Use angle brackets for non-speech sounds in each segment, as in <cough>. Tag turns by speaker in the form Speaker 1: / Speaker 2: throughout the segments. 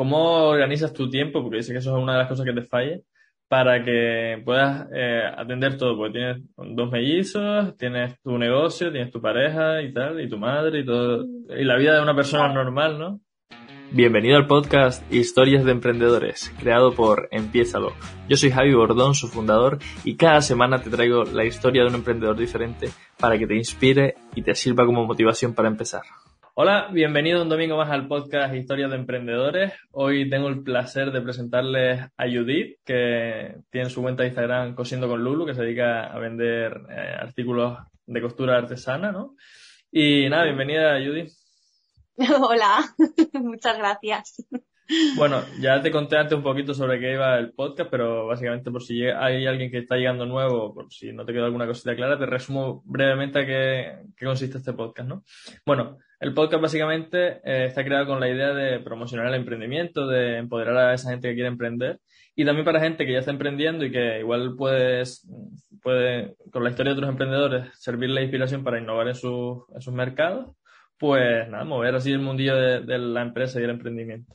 Speaker 1: ¿cómo organizas tu tiempo? Porque dice que eso es una de las cosas que te falla para que puedas eh, atender todo, porque tienes dos mellizos, tienes tu negocio, tienes tu pareja y tal, y tu madre y todo, y la vida de una persona normal, ¿no? Bienvenido al podcast Historias de Emprendedores, creado por Empiézalo. Yo soy Javi Bordón, su fundador, y cada semana te traigo la historia de un emprendedor diferente para que te inspire y te sirva como motivación para empezar. Hola, bienvenido un domingo más al podcast Historias de Emprendedores. Hoy tengo el placer de presentarles a Judith, que tiene su cuenta de Instagram Cosiendo con Lulu, que se dedica a vender eh, artículos de costura artesana, ¿no? Y nada, bienvenida Judith. <laughs>
Speaker 2: Hola, <laughs> muchas gracias.
Speaker 1: Bueno, ya te conté antes un poquito sobre qué iba el podcast, pero básicamente por si hay alguien que está llegando nuevo, por si no te quedó alguna cosita clara, te resumo brevemente a qué, consiste este podcast, ¿no? Bueno, el podcast básicamente eh, está creado con la idea de promocionar el emprendimiento, de empoderar a esa gente que quiere emprender y también para gente que ya está emprendiendo y que igual puedes, puede, con la historia de otros emprendedores, servirle inspiración para innovar en, en sus mercados pues nada, mover así el mundillo de, la empresa y el emprendimiento.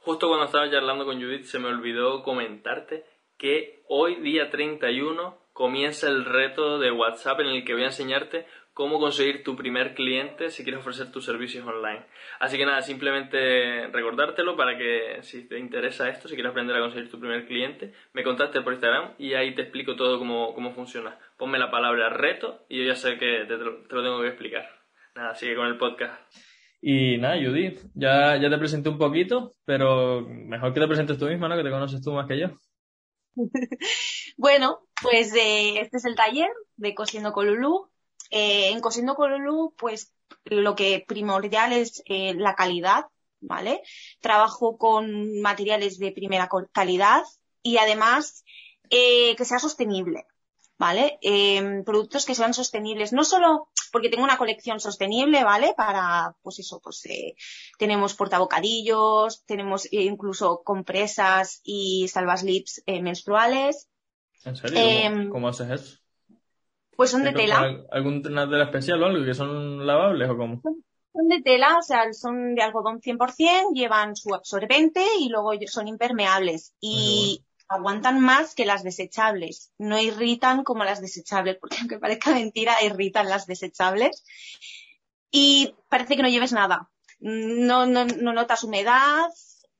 Speaker 1: Justo cuando estaba charlando con Judith se me olvidó comentarte que hoy, día 31, comienza el reto de WhatsApp en el que voy a enseñarte cómo conseguir tu primer cliente si quieres ofrecer tus servicios online. Así que nada, simplemente recordártelo para que si te interesa esto, si quieres aprender a conseguir tu primer cliente, me contactes por Instagram y ahí te explico todo cómo, cómo funciona. Ponme la palabra reto y yo ya sé que te lo tengo que explicar nada, sigue con el podcast. Y nada, Judith, ya, ya te presenté un poquito, pero mejor que te presentes tú misma, ¿no? Que te conoces tú más que yo. <laughs>
Speaker 2: bueno, pues eh, este es el taller de Cosiendo con Lulu. Eh, en Cosiendo con Lulu, pues lo que primordial es eh, la calidad, ¿vale? Trabajo con materiales de primera calidad y además que sea sostenible, ¿vale? productos que sean sostenibles, no solo porque tengo una colección sostenible, ¿vale? Para, pues eso, pues eh, tenemos portabocadillos, tenemos incluso compresas y salvaslips eh, menstruales.
Speaker 1: ¿En serio? ¿Cómo, em, haces eso?
Speaker 2: Pues son de tela.
Speaker 1: ¿Alguna tela especial o algo? ¿Que son lavables o cómo?
Speaker 2: Son de tela, o sea, son de algodón 100%, llevan su absorbente y luego son impermeables. Y, aguantan más que las desechables. No irritan como las desechables, porque aunque parezca mentira, irritan las desechables. Y parece que no lleves nada. No, no, no notas humedad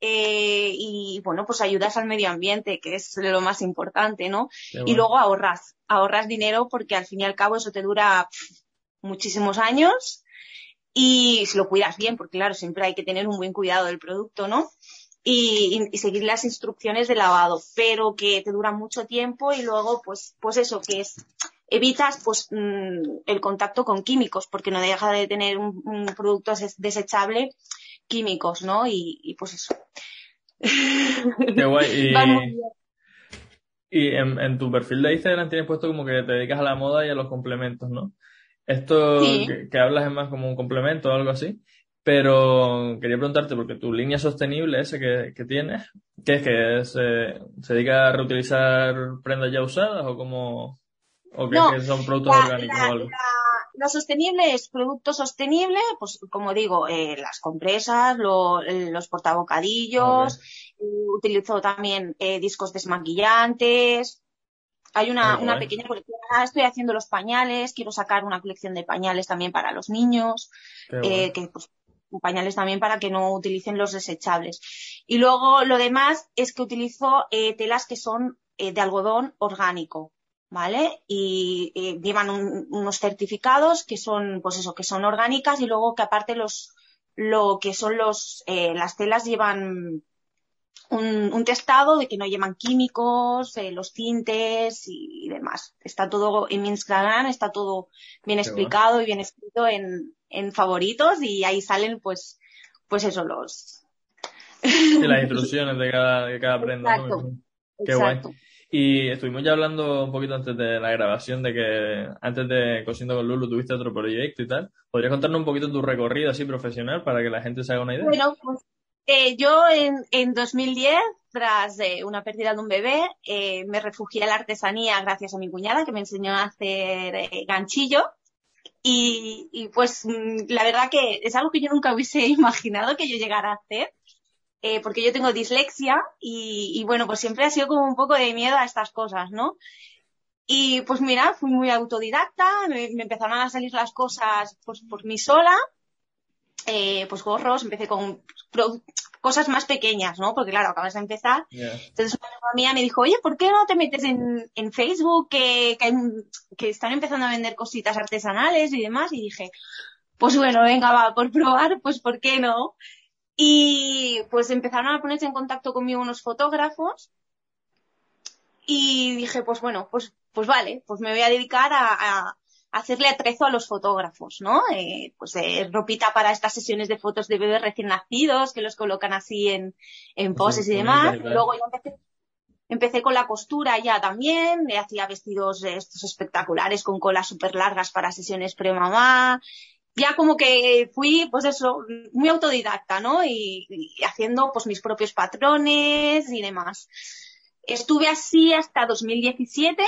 Speaker 2: eh, y, bueno, pues ayudas al medio ambiente, que es lo más importante, ¿no? Y luego ahorras. Ahorras dinero porque al fin y al cabo eso te dura muchísimos años y si lo cuidas bien, porque claro, siempre hay que tener un buen cuidado del producto, ¿no? Y, seguir las instrucciones de lavado, pero que te dura mucho tiempo y luego, pues, pues eso, que es, evitas pues mm, el contacto con químicos, porque no deja de tener un, producto desechable químicos, ¿no? Y, pues eso.
Speaker 1: Qué guay. <laughs> Y, en, tu perfil de Instagram tienes puesto como que te dedicas a la moda y a los complementos, ¿no? Esto que, que, hablas es más como un complemento o algo así. Pero quería preguntarte, porque tu línea sostenible ese que, que tienes, ¿qué es que se dedica a reutilizar prendas ya usadas o como o que, son productos orgánicos o algo?
Speaker 2: lo sostenible es producto sostenible, pues como digo, eh, las compresas, los portabocadillos, eh, utilizo también eh, discos desmaquillantes. Hay una, una pequeña colección. Ahora estoy haciendo los pañales, quiero sacar una colección de pañales también para los niños, que pues pañales también para que no utilicen los desechables. Y luego lo demás es que utilizo eh, telas que son eh, de algodón orgánico, ¿vale? Y llevan unos certificados que son, pues eso, que son orgánicas y luego que aparte los, lo que son los, eh, las telas llevan un, testado de que no llevan químicos, los tintes y, demás. Está todo en mi Instagram, está todo bien explicado y bien escrito en, en favoritos y ahí salen pues, pues eso, los... <laughs>
Speaker 1: las <laughs> instrucciones de cada, de cada prenda. Qué guay. Y estuvimos ya hablando un poquito antes de la grabación de que antes de Cosiendo con Lulu tuviste otro proyecto y tal. ¿Podrías contarnos un poquito tu recorrido así profesional para que la gente se haga una idea?
Speaker 2: Bueno, pues eh, yo en, en 2010, tras eh, una pérdida de un bebé, eh, me refugié en la artesanía gracias a mi cuñada que me enseñó a hacer ganchillo y, pues mm, la verdad que es algo que yo nunca hubiese <laughs> imaginado que yo llegara a hacer. porque yo tengo dislexia y, bueno, pues siempre ha sido como un poco de miedo a estas cosas, ¿no? Y pues mira, fui muy autodidacta, me, empezaron a salir las cosas pues por mí sola, eh, pues gorros, empecé con cosas más pequeñas, ¿no? Porque claro, acabas de empezar. Entonces una amiga mía me dijo, oye, ¿por qué no te metes en, en Facebook que, que, que, están empezando a vender cositas artesanales y demás? Y dije, pues bueno, venga, va, por probar, pues ¿por qué no? Y pues empezaron a ponerse en contacto conmigo unos fotógrafos y dije, pues bueno, pues, pues vale, pues me voy a dedicar a, hacerle atrezo a los fotógrafos, ¿no? Eh, pues eh, ropita para estas sesiones de fotos de bebés recién nacidos, que los colocan así en, en poses y demás. Luego yo empecé, empecé con la costura ya también, me hacía vestidos estos espectaculares con colas súper largas para sesiones pre-mamá ya como que fui, pues eso, muy autodidacta, ¿no? Y, haciendo pues mis propios patrones y demás. Estuve así hasta 2017,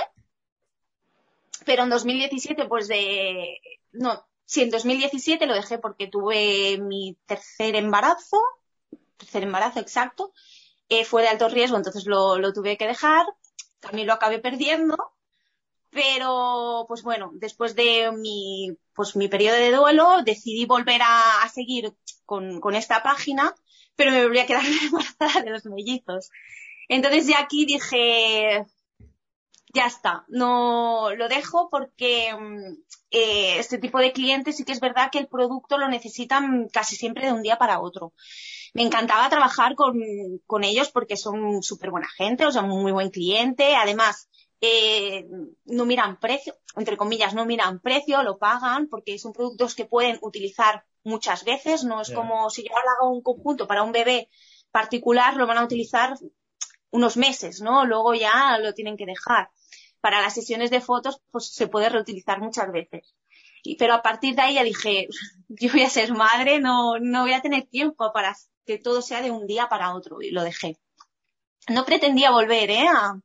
Speaker 2: pero en 2017 pues de, no, sí, en 2017 lo dejé porque tuve mi tercer embarazo, tercer embarazo exacto, eh, fue de alto riesgo, entonces lo, lo tuve que dejar, también lo acabé perdiendo pero, pues bueno, después de mi, pues mi periodo de duelo, decidí volver a, seguir con, con, esta página, pero me volví a quedar <laughs> embarazada de los mellizos. Entonces ya aquí dije, ya está, no lo dejo porque mm, eh, este tipo de clientes sí que es verdad que el producto lo necesitan casi siempre de un día para otro. Me encantaba trabajar con, con ellos porque son súper buena gente, o sea, muy buen cliente. Además, eh, no miran precio, entre comillas, no miran precio, lo pagan porque son productos que pueden utilizar muchas veces, no es como si yo hago un conjunto para un bebé particular, lo van a utilizar unos meses, ¿no? Luego ya lo tienen que dejar. Para las sesiones de fotos, pues se puede reutilizar muchas veces. Y, pero a partir de ahí ya dije, yo voy a ser madre, no, no voy a tener tiempo para que todo sea de un día para otro y lo dejé. No pretendía volver, ¿eh? A,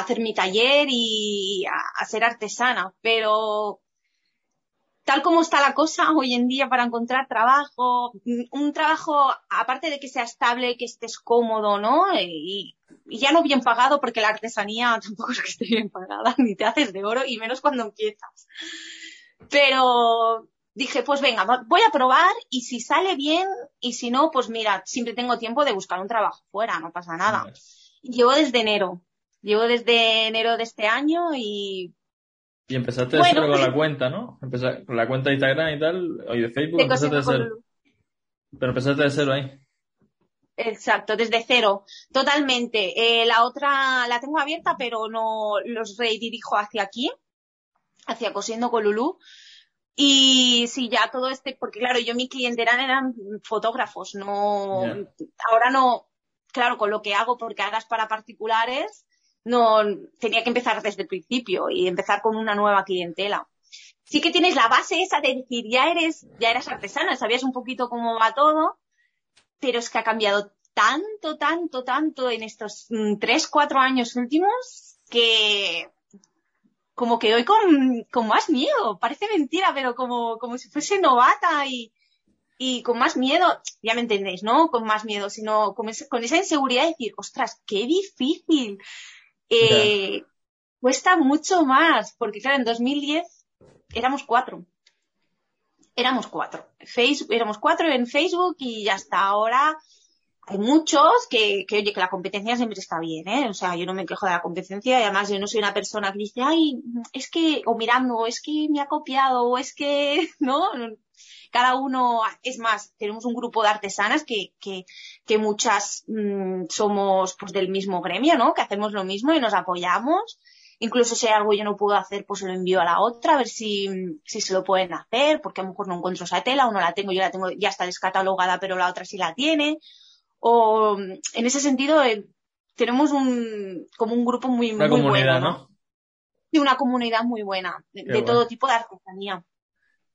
Speaker 2: hacer mi taller y a, ser artesana, pero tal como está la cosa <laughs> hoy en día para encontrar trabajo, un trabajo, aparte de que sea estable, que estés cómodo, ¿no? Ya no bien pagado, porque la artesanía tampoco es que esté bien pagada, <laughs> ni te haces de oro, y menos cuando empiezas. Pero dije, pues venga, voy a probar, y si sale bien, y si no, pues mira, siempre tengo tiempo de buscar un trabajo fuera, no pasa nada. Llevo desde enero, Llevo desde enero de este año y...
Speaker 1: Y empezaste de cero con la cuenta, ¿no? Empezaste con la cuenta de Instagram y tal, o de Facebook, empezaste de cero. Pero empezaste de cero ahí.
Speaker 2: Exacto, desde cero, totalmente. Eh, la otra la tengo abierta, pero no los redirijo hacia aquí, hacia Cosiendo con Lulú. Y sí, ya todo este, porque claro, yo mi clientela eran fotógrafos, no, ahora no, claro, con lo que hago, porque hagas para particulares, no tenía que empezar desde el principio y empezar con una nueva clientela. Sí que tienes la base esa de decir, ya eres, ya eras artesana, sabías un poquito cómo va todo, pero es que ha cambiado tanto, tanto, tanto en estos mm, tres, cuatro años últimos que como que hoy con, con más miedo, parece mentira, pero como, como si fuese novata y, y con más miedo, ya me entendéis, ¿no? Con más miedo, sino con, con esa inseguridad de decir, ostras, qué difícil eh, cuesta mucho más, porque claro, en 2010 éramos cuatro. Éramos cuatro. Facebook, éramos cuatro en Facebook y hasta ahora hay muchos que, oye, que la competencia siempre está bien, ¿eh? O sea, yo no me quejo de la competencia y además yo no soy una persona que dice, ay, es que, o mirando, es que me ha copiado, o es que, <laughs> ¿no? cada uno, es más, tenemos un grupo de artesanas que, que, muchas mm, somos pues del mismo gremio, ¿no? Que hacemos lo mismo y nos apoyamos. Incluso si hay algo yo no puedo hacer, pues se lo envío a la otra, a ver si, si se lo pueden hacer, porque a lo mejor no encuentro esa tela o no la tengo, yo la tengo, ya está descatalogada, pero la otra sí la tiene. O en ese sentido, eh, tenemos un, como un grupo muy, una muy comunidad, bueno, ¿no? Y una comunidad muy buena, de, todo tipo de artesanía.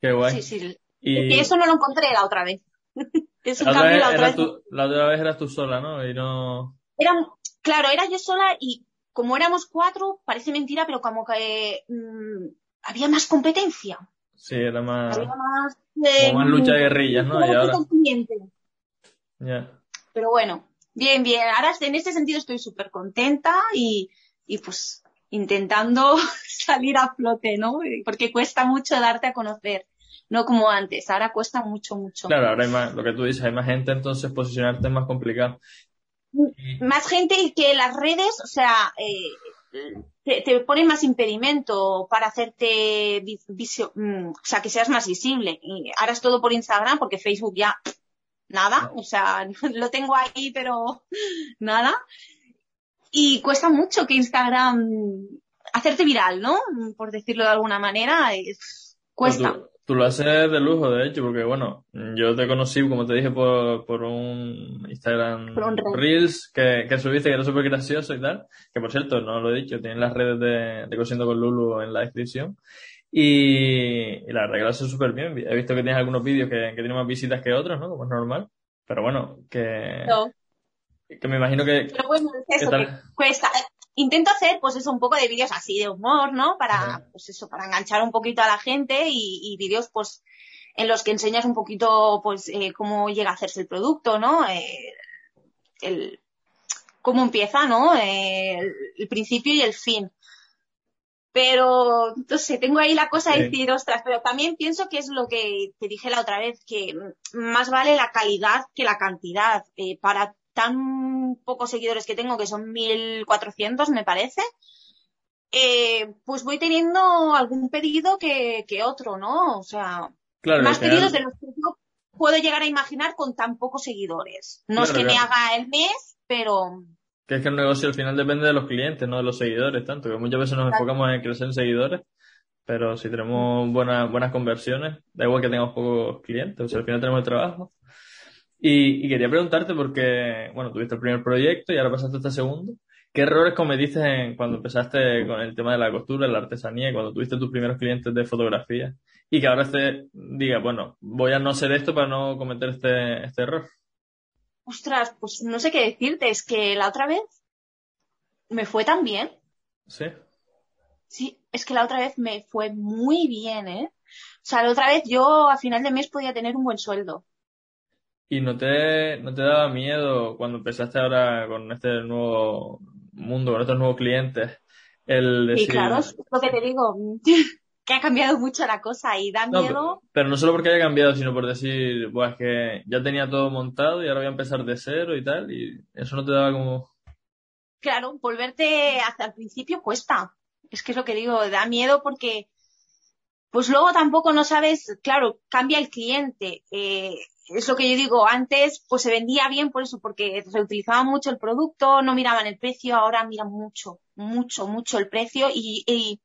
Speaker 1: Qué guay.
Speaker 2: Sí, sí. Y... eso no lo encontré la otra vez. <laughs>
Speaker 1: la, otra vez, la, otra vez... la otra vez eras tú sola, ¿no? Y no...
Speaker 2: Era, claro, era yo sola y como éramos cuatro, parece mentira, pero como que mmm, había más competencia.
Speaker 1: Sí, era más...
Speaker 2: Había más,
Speaker 1: eh, como más lucha de guerrillas, ¿no? Y ahora... Ya.
Speaker 2: Pero bueno, bien, bien. Ahora en este sentido estoy súper contenta y, y pues intentando <laughs> salir a flote, ¿no? Porque cuesta mucho darte a conocer, no como antes, ahora cuesta mucho, mucho.
Speaker 1: Claro, ahora hay más, lo que tú dices, hay más gente, entonces posicionarte es más complicado.
Speaker 2: Más gente y que las redes, o sea, eh, te, te ponen más impedimento para hacerte visio, mm, o sea, que seas más visible. Y ahora es todo por Instagram, porque Facebook ya nada, o sea, <laughs> lo tengo ahí, pero <laughs> nada y cuesta mucho que Instagram hacerte viral, ¿no? Por decirlo de alguna manera, es, cuesta.
Speaker 1: Tú, lo haces de lujo, de hecho, porque bueno, yo te conocí, como te dije, por, por un Instagram Reels que, que subiste, que era súper gracioso y tal, que por cierto, no lo he dicho, tienen las redes de, de Cosiendo con Lulu en la descripción. Y, la verdad que lo haces súper bien. He visto que tienes algunos vídeos que, que tienen más visitas que otros, ¿no? Como es normal. Pero bueno, que... No que me imagino que...
Speaker 2: Pero bueno, es eso, que cuesta. Intento hacer, pues eso, un poco de vídeos así de humor, ¿no? Para, pues eso, para enganchar un poquito a la gente y, vídeos, pues, en los que enseñas un poquito, pues, eh, cómo llega a hacerse el producto, ¿no? Eh, el, cómo empieza, ¿no? Eh, el, principio y el fin. Pero, no sé, tengo ahí la cosa de decir, ostras, pero también pienso que es lo que te dije la otra vez, que más vale la calidad que la cantidad. para tan pocos seguidores que tengo, que son 1400 me parece, eh, pues voy teniendo algún pedido que, otro, ¿no? O sea, más pedidos de los que yo puedo llegar a imaginar con tan pocos seguidores. No es que me haga el mes, pero...
Speaker 1: Que es que el negocio al final depende de los clientes, no de los seguidores, tanto que muchas veces nos enfocamos en crecer en seguidores, pero si tenemos buenas, buenas conversiones, da igual que tengamos pocos clientes, o sea, al final tenemos el trabajo. Y, quería preguntarte porque, bueno, tuviste el primer proyecto y ahora pasaste este segundo. ¿Qué errores cometiste en, cuando empezaste con el tema de la costura, la artesanía, cuando tuviste tus primeros clientes de fotografía? Y que ahora te diga, bueno, voy a no hacer esto para no cometer este, este error.
Speaker 2: Ostras, pues no sé qué decirte, es que la otra vez me fue tan bien.
Speaker 1: Sí.
Speaker 2: Sí, es que la otra vez me fue muy bien, ¿eh? O sea, la otra vez yo a final de mes podía tener un buen sueldo.
Speaker 1: ¿Y no te, no te daba miedo cuando empezaste ahora con este nuevo mundo, con estos nuevos clientes, el decir...
Speaker 2: Sí, claro, es lo que te digo, <laughs> que ha cambiado mucho la cosa y da miedo...
Speaker 1: Pero, no solo porque haya cambiado, sino por decir, pues que ya tenía todo montado y ahora voy a empezar de cero y tal, y eso no te daba como...
Speaker 2: Claro, volverte hasta el principio cuesta. Es que es lo que digo, da miedo porque pues luego tampoco no sabes, claro, cambia el cliente. Eh, es lo que yo digo, antes pues se vendía bien por eso, porque se utilizaba mucho el producto, no miraban el precio, ahora miran mucho, mucho, mucho el precio y,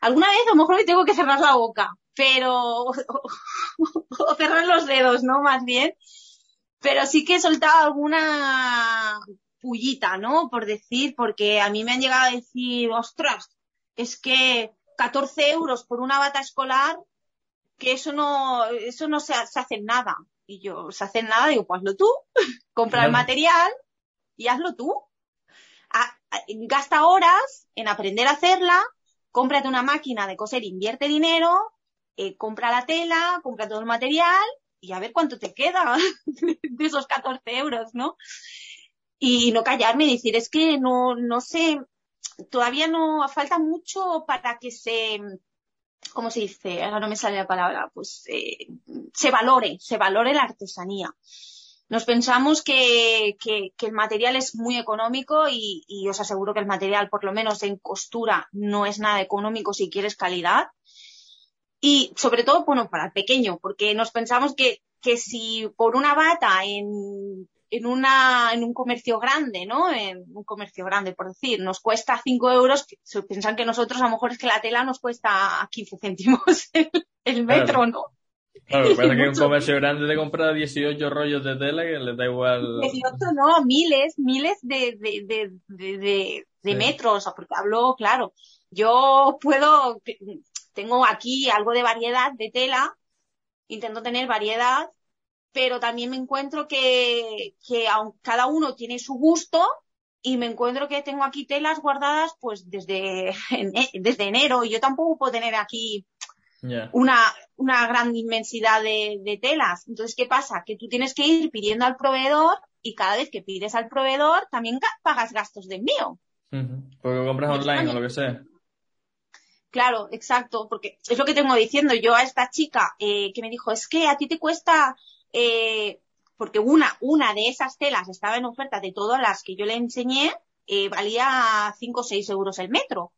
Speaker 2: alguna vez a lo mejor me tengo que cerrar la boca, pero, <laughs> o, cerrar los dedos, ¿no? Más bien. Pero sí que he soltado alguna pullita, ¿no? Por decir, porque a mí me han llegado a decir, ostras, es que 14 euros por una bata escolar que eso no, eso no se, hace nada. Y yo, se hace nada, digo, pues hazlo tú, <laughs> compra el material y hazlo tú. gasta horas en aprender a hacerla, cómprate una máquina de coser, invierte dinero, eh, compra la tela, compra todo el material y a ver cuánto te queda <laughs> de esos 14 euros, ¿no? Y no callarme y decir, es que no, no sé, todavía no falta mucho para que se, ¿cómo se dice? Ahora no me sale la palabra, pues eh, se valore, se valore la artesanía. Nos pensamos que, que, el material es muy económico y, y, os aseguro que el material, por lo menos en costura, no es nada económico si quieres calidad. Y sobre todo, bueno, para el pequeño, porque nos pensamos que, que si por una bata en en, una, en un comercio grande, ¿no? En un comercio grande, por decir, nos cuesta 5 euros, se piensan que nosotros a lo mejor es que la tela nos cuesta 15 céntimos <laughs> el, metro, ¿no?
Speaker 1: Claro, parece que un <laughs> comercio grande te compra 18 rollos de tela que le da igual.
Speaker 2: 18 no, miles, miles de, de, de, de, de metros, porque hablo, claro, yo puedo, tengo aquí algo de variedad de tela, intento tener variedad pero también me encuentro que, que cada uno tiene su gusto y me encuentro que tengo aquí telas guardadas pues desde, <laughs> desde enero y yo tampoco puedo tener aquí una, una gran inmensidad de, de, telas. Entonces, ¿qué pasa? Que tú tienes que ir pidiendo al proveedor y cada vez que pides al proveedor también pagas gastos de envío.
Speaker 1: Porque compras online o lo que sea.
Speaker 2: Claro, exacto, porque es lo que tengo diciendo yo a esta chica eh, que me dijo, es que a ti te cuesta, eh, porque una, una de esas telas estaba en oferta de todas las que yo le enseñé, eh, valía 5 o 6 euros el metro.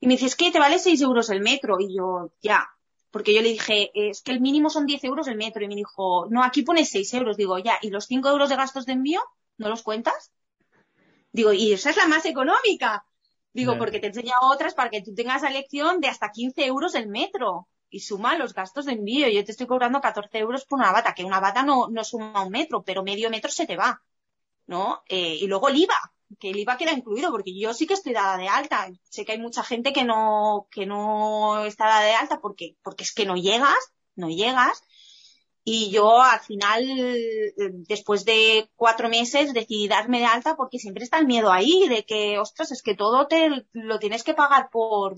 Speaker 2: Y me dice, es que te vale 6 euros el metro. Y yo, ya, porque yo le dije, es que el mínimo son 10 euros el metro. Y me dijo, no, aquí pones 6 euros. Digo, ya, ¿y los 5 euros de gastos de envío? ¿No los cuentas? Digo, y esa es la más económica. Digo, porque te enseña otras para que tú tengas la lección de hasta 15 euros el metro y suma los gastos de envío. Yo te estoy cobrando 14 euros por una bata, que una bata no, no suma un metro, pero medio metro se te va, ¿no? Eh, y luego el IVA, que el IVA queda incluido, porque yo sí que estoy dada de alta. Sé que hay mucha gente que no, que no está dada de alta porque, porque es que no llegas, no llegas. Y yo al final, después de cuatro meses, decidí darme de alta porque siempre está el miedo ahí de que, ostras, es que todo te lo tienes que pagar por,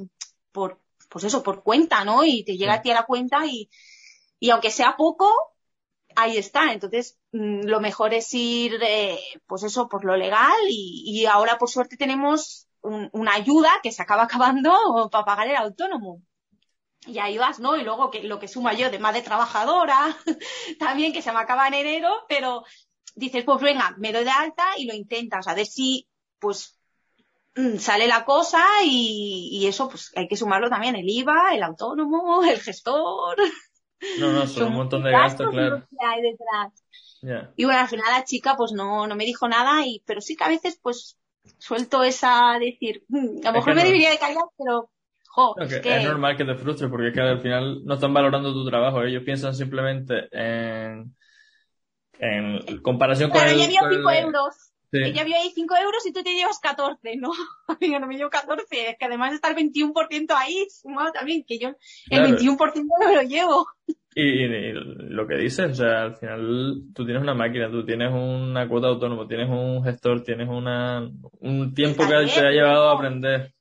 Speaker 2: por, pues eso, por cuenta, ¿no? Y te llega a ti a la cuenta y, y aunque sea poco, ahí está. Entonces, mm, lo mejor es ir, eh, pues eso, por lo legal y, y ahora por suerte tenemos una ayuda que se acaba <laughs> acabando para pagar el autónomo y ahí vas, ¿no? Y luego que lo que suma yo de madre trabajadora, <laughs> también que se me acaba en enero, pero dices, pues venga, me doy de alta y lo intentas, a ver si, pues, sale la cosa y, eso, pues hay que sumarlo también, el IVA, el autónomo, <laughs> el gestor.
Speaker 1: No, no, son un montón de gastos, claro.
Speaker 2: Que hay detrás. Y bueno, al final la chica, pues no, no me dijo nada, y, pero sí que a veces, pues, suelto esa, decir, mm, a lo mejor me debería de callar, pero
Speaker 1: es, normal que te frustres porque es que al final no están valorando tu trabajo. Ellos piensan simplemente en, en comparación con.
Speaker 2: Pero ella vio 5 Ella vio ahí 5 euros y tú te llevas 14, ¿no? <laughs> Yo no me llevo 14, es que además está el 21% ahí sumado también, que yo el 21% no me lo llevo.
Speaker 1: Y, lo que dices, o sea, al final tú tienes una máquina, tú tienes una cuota autónoma, tienes un gestor, tienes una, un tiempo que te ha llevado a aprender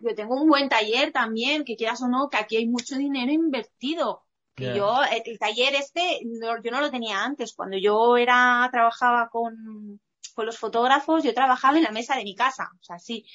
Speaker 2: yo tengo un buen taller también, que quieras o no, que aquí hay mucho dinero invertido. Que yo, el, taller este, yo no lo tenía antes. Cuando yo era, trabajaba con, con los fotógrafos, yo trabajaba en la mesa de mi casa, o sea, sí.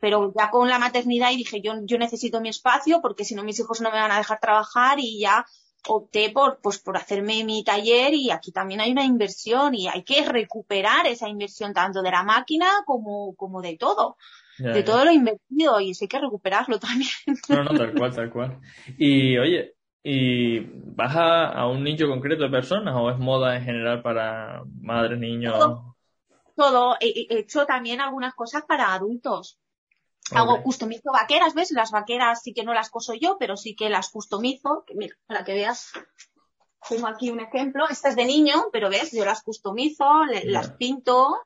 Speaker 2: Pero ya con la maternidad y dije, yo, yo necesito mi espacio porque si no mis hijos no me van a dejar trabajar y ya opté por, pues, por hacerme mi taller y aquí también hay una inversión y hay que recuperar esa inversión tanto de la máquina como, como de todo de todo lo invertido y eso hay que recuperarlo también.
Speaker 1: No, no, tal cual, tal cual. Y oye, ¿y vas a, un nicho concreto de personas o es moda en general para madres, niños?
Speaker 2: Todo. He, hecho también algunas cosas para adultos. Hago customizo vaqueras, ¿ves? Las vaqueras sí que no las coso yo, pero sí que las customizo. Mira, para que veas, tengo aquí un ejemplo. Esta es de niño, pero ves, yo las customizo, las pinto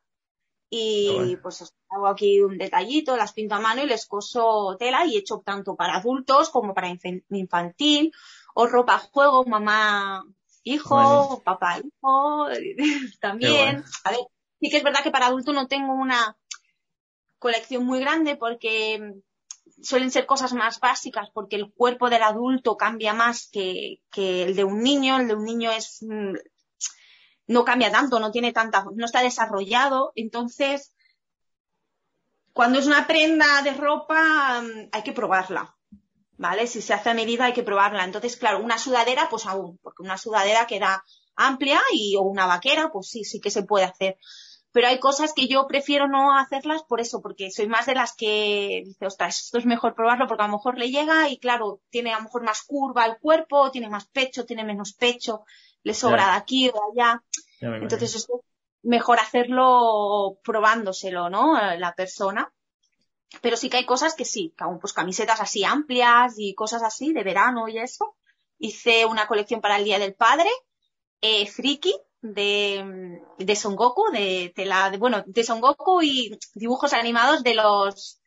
Speaker 2: y pues hago aquí un detallito, las pinto a mano y les coso tela y he hecho tanto para adultos como para infantil o ropa juego, mamá, hijo, papá, hijo, <laughs> también. A ver, sí que es verdad que para adultos no tengo una colección muy grande porque suelen ser cosas más básicas porque el cuerpo del adulto cambia más que, que el de un niño. El de un niño es mm, no cambia tanto, no tiene tanta, no está desarrollado. Entonces, cuando es una prenda de ropa, mm, hay que probarla. ¿Vale? Si se hace a medida hay que probarla. Entonces, claro, una sudadera, pues aún, porque una sudadera queda amplia y o una vaquera, pues sí, sí que se puede hacer. Pero hay cosas que yo prefiero no hacerlas por eso, porque soy más de las que dice, ostras, esto es mejor probarlo porque a lo mejor le llega y claro, tiene a lo mejor más curva el cuerpo, tiene más pecho, tiene menos pecho le sobra de aquí o de allá. Entonces es mejor hacerlo probándoselo, ¿no? La persona. Pero sí que hay cosas que sí, que aún pues camisetas así amplias y cosas así de verano y eso. Hice una colección para el Día del Padre, eh, friki, de, de Son Goku, de, de la, de, bueno, de Son Goku y dibujos animados de los,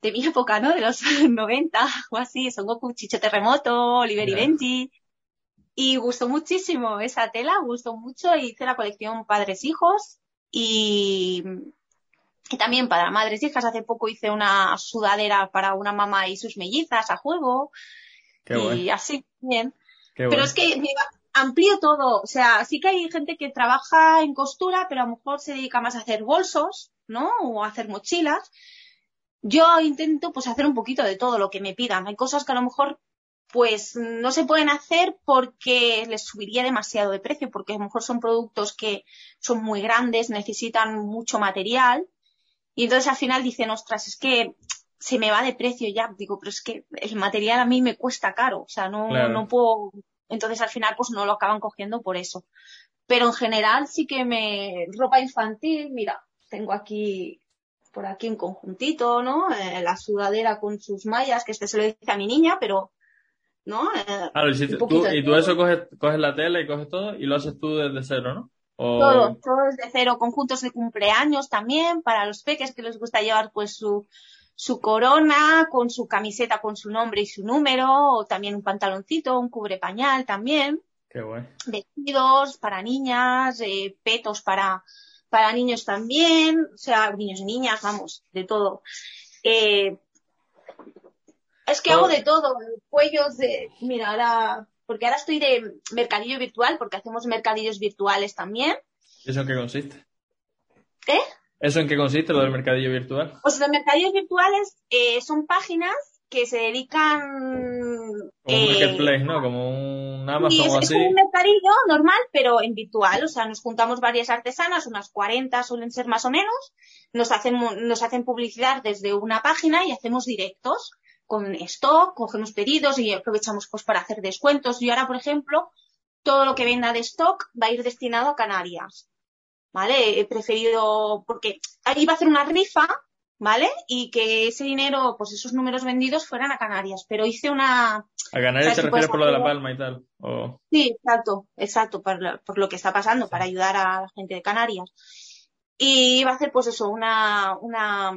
Speaker 2: de mi <laughs> época, ¿no? De los <laughs> 90 o así, Son Goku, Chicho Terremoto, Oliver y Benji, y gustó muchísimo esa tela, gustó mucho. Hice la colección Padres Hijos y, y también para madres hijas. Hace poco hice una sudadera para una mamá y sus mellizas a juego. y así, bien. Pero es que amplío todo. O sea, sí que hay gente que trabaja en costura, pero a lo mejor se dedica más a hacer bolsos, ¿no? O a hacer mochilas. Yo intento pues hacer un poquito de todo lo que me pidan. Hay cosas que a lo mejor pues no se pueden hacer porque les subiría demasiado de precio, porque a lo mejor son productos que son muy grandes, necesitan mucho material. Y entonces al final dicen, ostras, es que se me va de precio ya. Digo, pero es que el material a mí me cuesta caro. O sea, no, no puedo. Entonces al final pues no lo acaban cogiendo por eso. Pero en general sí que me. Ropa infantil, mira, tengo aquí por aquí un conjuntito, ¿no? Eh, la sudadera con sus mallas, que este se lo dice a mi niña, pero ¿no?
Speaker 1: Eh, y, tú, eso coges, coges la tela y coges todo y lo haces tú desde cero, ¿no?
Speaker 2: Todo, todo desde cero, conjuntos de cumpleaños también, para los peques que les gusta llevar pues su, su corona, con su camiseta con su nombre y su número, o también un pantaloncito, un cubre pañal también.
Speaker 1: Qué bueno.
Speaker 2: Vestidos para niñas, eh, petos para, para niños también, o sea, niños y niñas, vamos, de todo. Eh, es que hago de todo, cuellos de, mira, ahora, porque ahora estoy de mercadillo virtual, porque hacemos mercadillos virtuales también.
Speaker 1: ¿Eso en qué consiste?
Speaker 2: ¿Qué?
Speaker 1: ¿Eso en qué consiste lo del mercadillo virtual?
Speaker 2: Pues los mercadillos virtuales eh, son páginas que se dedican...
Speaker 1: Como un marketplace, ¿no? Como un Amazon o así.
Speaker 2: Es un mercadillo normal, pero en virtual. O sea, nos juntamos varias artesanas, unas 40 suelen ser más o menos, nos hacen, nos hacen publicidad desde una página y hacemos directos con stock, cogemos pedidos y aprovechamos pues para hacer descuentos. Y ahora, por ejemplo, todo lo que venda de stock va a ir destinado a Canarias. ¿Vale? He preferido, porque iba a hacer una rifa, ¿vale? Y que ese dinero, pues esos números vendidos fueran a Canarias. Pero hice una.
Speaker 1: ¿A Canarias te refieres por lo de La Palma y tal?
Speaker 2: Sí, exacto, exacto, por, por, lo que está pasando, para ayudar a la gente de Canarias. Y iba a hacer, pues eso, una, una,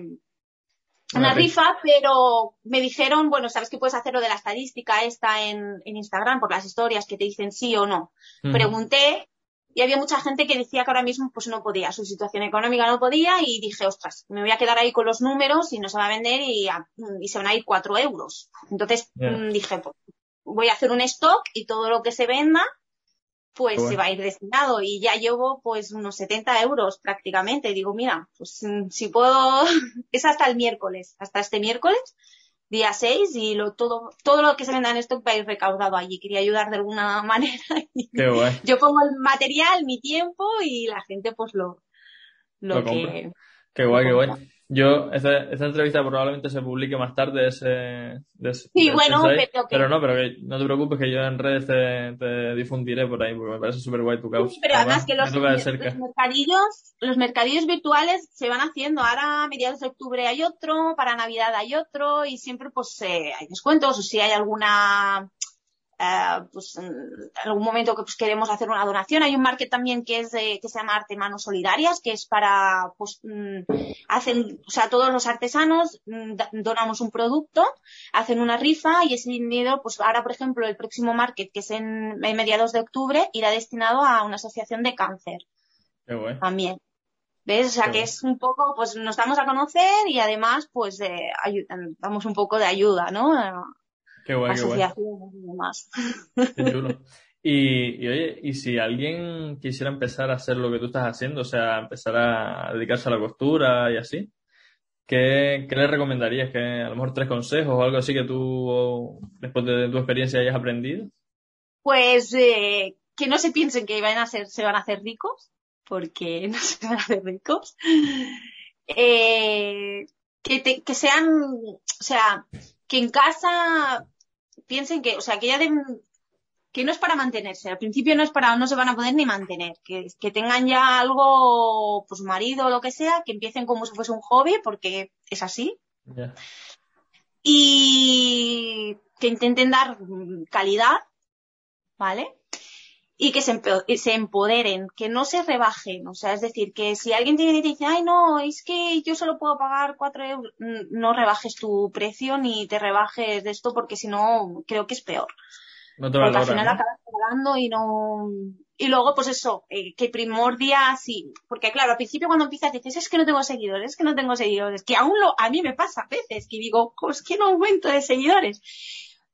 Speaker 2: una rifa, pero me dijeron, bueno, sabes que puedes hacer lo de la estadística esta en, en Instagram por las historias que te dicen sí o no. Pregunté y había mucha gente que decía que ahora mismo pues no podía, su situación económica no podía y dije, ostras, me voy a quedar ahí con los números y no se va a vender y, y se van a ir cuatro euros. Entonces mm, dije, pues voy a hacer un stock y todo lo que se venda pues se va a ir destinado y ya llevo pues unos 70 euros prácticamente. Digo, mira, pues mm, si puedo, <laughs> es hasta el miércoles, hasta este miércoles, día 6 y lo, todo, todo lo que se venda en stock va a ir recaudado allí. Quería ayudar de alguna <laughs> manera.
Speaker 1: Qué guay.
Speaker 2: Yo pongo el material, mi tiempo y la gente pues lo, lo, que...
Speaker 1: Qué guay, qué guay. Yo, esta, esta, entrevista probablemente se publique más tarde ese, de ese
Speaker 2: Sí, bueno, pero,
Speaker 1: pero no, pero que no te preocupes que yo en redes te, te difundiré por ahí porque me parece súper guay tu causa.
Speaker 2: pero además, que los, los, mercadillos, los mercadillos virtuales se van haciendo. Ahora a mediados de octubre hay otro, para Navidad hay otro y siempre pues eh, hay descuentos o si hay alguna eh, pues en algún momento que pues, queremos hacer una donación. Hay un market también que es que se llama Arte Manos Solidarias, que es para, pues, mm, hacen, o sea, todos los artesanos mm, donamos un producto, hacen una rifa y ese dinero, pues ahora, por ejemplo, el próximo market, que es en, mediados de octubre, irá destinado a una asociación de cáncer. También. ¿Ves? O sea, que es un poco, pues nos damos a conocer y además, pues, eh, damos un poco de ayuda, ¿no?
Speaker 1: Qué guay, qué guay. Qué chulo. <laughs> Y, oye, y si alguien quisiera empezar a hacer lo que tú estás haciendo, o sea, empezar a dedicarse a la costura y así, ¿qué, qué le recomendarías? ¿Que a lo mejor tres consejos o algo así que tú, después de tu experiencia, hayas aprendido?
Speaker 2: Pues eh, que no se piensen que van a ser, se van a hacer ricos, porque <laughs> no se van a hacer ricos. Eh, que, que sean, o sea, que en casa piensen que, o sea, que ya den, que no es para mantenerse, al principio no es para, no se van a poder ni mantener, que, que tengan ya algo, pues marido o lo que sea, que empiecen como si fuese un hobby, porque es así. Y que intenten dar calidad, ¿vale? Y que se, se, empoderen, que no se rebajen. O sea, es decir, que si alguien te dice, ay, no, es que yo solo puedo pagar cuatro euros, no rebajes tu precio ni te rebajes de esto porque si no, creo que es peor.
Speaker 1: No te porque
Speaker 2: al final acabas pagando y no. Y luego, pues eso, eh, que primordia, sí. Porque claro, al principio cuando empiezas dices, es que no tengo seguidores, es que no tengo seguidores. Que aún lo, a mí me pasa a veces, que digo, es que no aumento de seguidores.